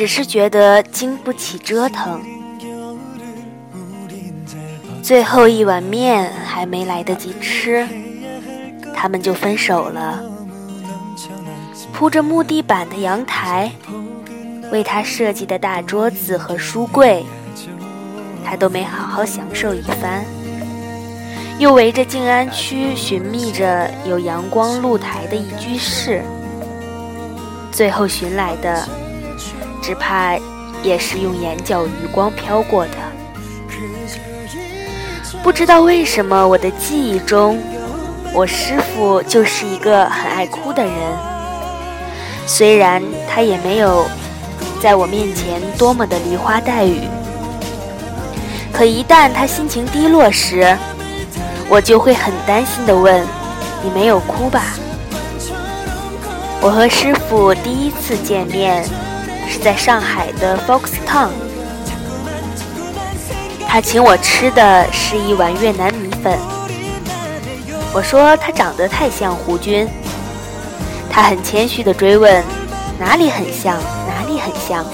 只是觉得经不起折腾。最后一碗面还没来得及吃，他们就分手了。铺着木地板的阳台，为他设计的大桌子和书柜，他都没好好享受一番。又围着静安区寻觅着有阳光露台的一居室，最后寻来的，只怕也是用眼角余光飘过的。不知道为什么，我的记忆中，我师傅就是一个很爱哭的人。虽然他也没有在我面前多么的梨花带雨，可一旦他心情低落时，我就会很担心的问：“你没有哭吧？”我和师傅第一次见面是在上海的 Fox Town，他请我吃的是一碗越南米粉。我说他长得太像胡军，他很谦虚的追问：“哪里很像？哪里很像？”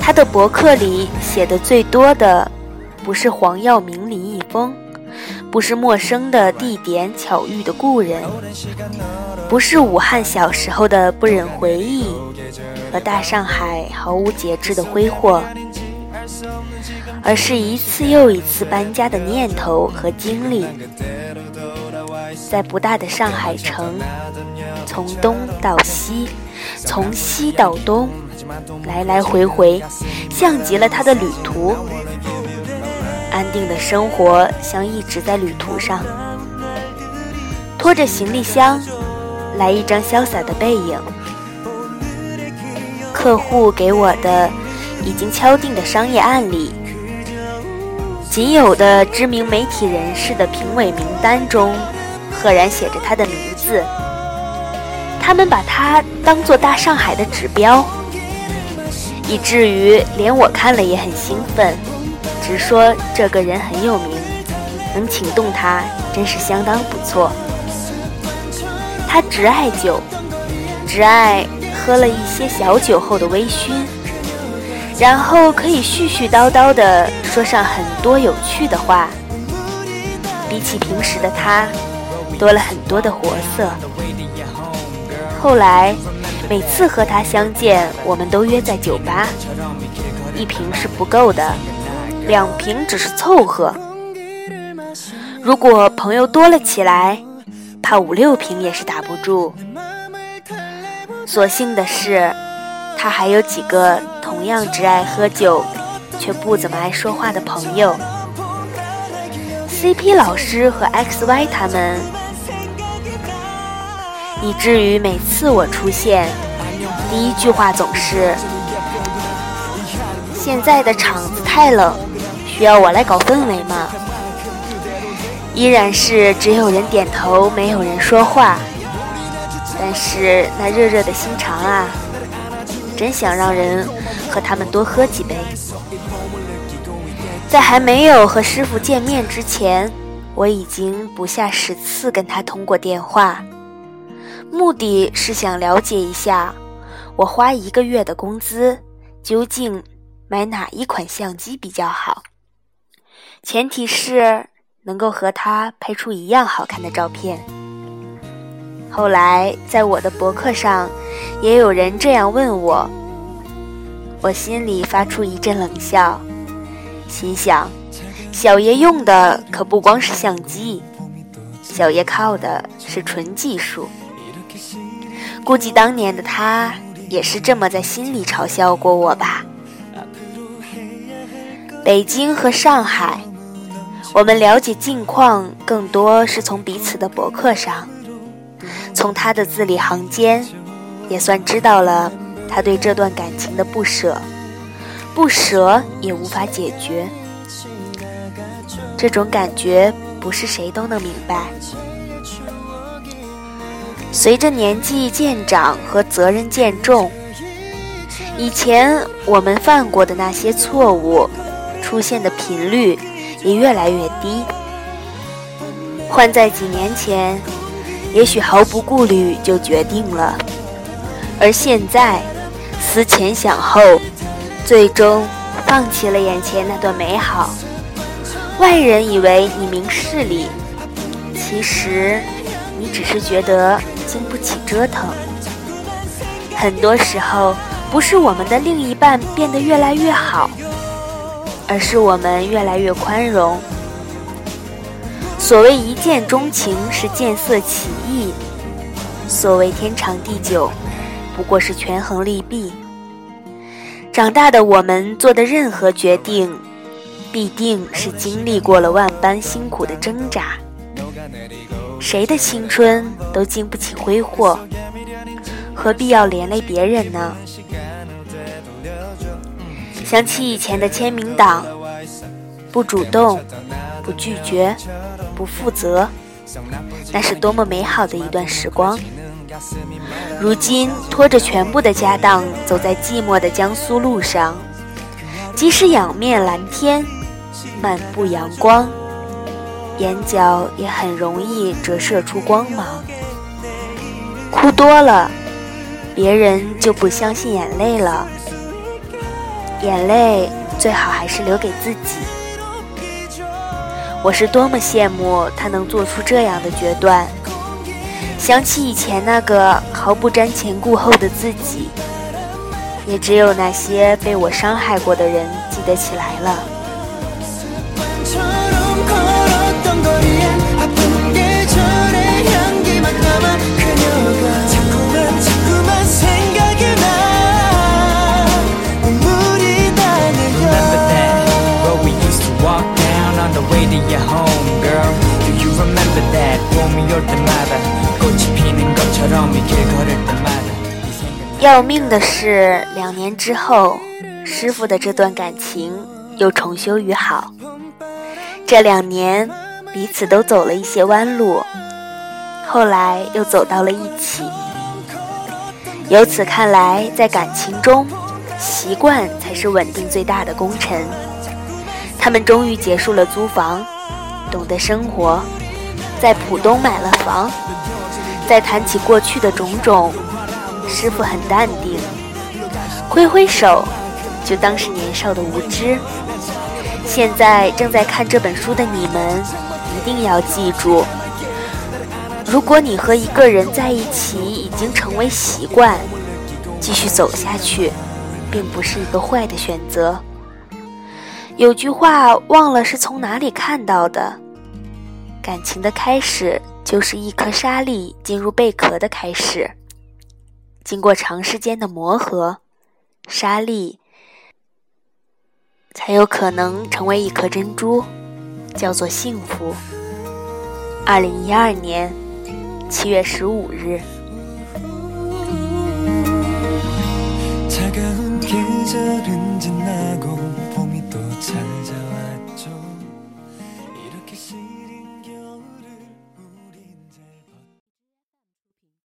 他的博客里写的最多的。不是黄耀明、林一峰，不是陌生的地点、巧遇的故人，不是武汉小时候的不忍回忆和大上海毫无节制的挥霍，而是一次又一次搬家的念头和经历，在不大的上海城，从东到西，从西到东，来来回回，像极了他的旅途。定的生活像一直在旅途上，拖着行李箱，来一张潇洒的背影。客户给我的已经敲定的商业案例，仅有的知名媒体人士的评委名单中，赫然写着他的名字。他们把他当做大上海的指标，以至于连我看了也很兴奋。直说这个人很有名，能请动他真是相当不错。他只爱酒，只爱喝了一些小酒后的微醺，然后可以絮絮叨叨地说上很多有趣的话。比起平时的他，多了很多的活色。后来每次和他相见，我们都约在酒吧，一瓶是不够的。两瓶只是凑合，如果朋友多了起来，怕五六瓶也是打不住。所幸的是，他还有几个同样只爱喝酒，却不怎么爱说话的朋友。CP 老师和 XY 他们，以至于每次我出现，第一句话总是：“现在的场子太冷。”要我来搞氛围吗？依然是只有人点头，没有人说话。但是那热热的心肠啊，真想让人和他们多喝几杯。在还没有和师傅见面之前，我已经不下十次跟他通过电话，目的是想了解一下，我花一个月的工资究竟买哪一款相机比较好。前提是能够和他拍出一样好看的照片。后来在我的博客上，也有人这样问我，我心里发出一阵冷笑，心想：小爷用的可不光是相机，小爷靠的是纯技术。估计当年的他也是这么在心里嘲笑过我吧。北京和上海。我们了解近况，更多是从彼此的博客上，从他的字里行间，也算知道了他对这段感情的不舍，不舍也无法解决。这种感觉不是谁都能明白。随着年纪渐长和责任渐重，以前我们犯过的那些错误，出现的频率。也越来越低。换在几年前，也许毫不顾虑就决定了，而现在，思前想后，最终放弃了眼前那段美好。外人以为你明事理，其实你只是觉得经不起折腾。很多时候，不是我们的另一半变得越来越好，而是我们越来越宽容。所谓一见钟情，是见色起意。所谓天长地久，不过是权衡利弊。长大的我们做的任何决定，必定是经历过了万般辛苦的挣扎。谁的青春都经不起挥霍，何必要连累别人呢？想起以前的签名档，不主动，不拒绝，不负责，那是多么美好的一段时光。如今拖着全部的家当走在寂寞的江苏路上，即使仰面蓝天，漫步阳光，眼角也很容易折射出光芒。哭多了，别人就不相信眼泪了。眼泪最好还是留给自己。我是多么羡慕他能做出这样的决断。想起以前那个毫不瞻前顾后的自己，也只有那些被我伤害过的人记得起来了。要命的是，两年之后，师傅的这段感情又重修于好。这两年，彼此都走了一些弯路，后来又走到了一起。由此看来，在感情中，习惯才是稳定最大的功臣。他们终于结束了租房，懂得生活，在浦东买了房。再谈起过去的种种。师傅很淡定，挥挥手，就当是年少的无知。现在正在看这本书的你们，一定要记住：如果你和一个人在一起已经成为习惯，继续走下去，并不是一个坏的选择。有句话忘了是从哪里看到的：感情的开始，就是一颗沙粒进入贝壳的开始。经过长时间的磨合，沙粒才有可能成为一颗珍珠，叫做幸福。二零一二年七月十五日。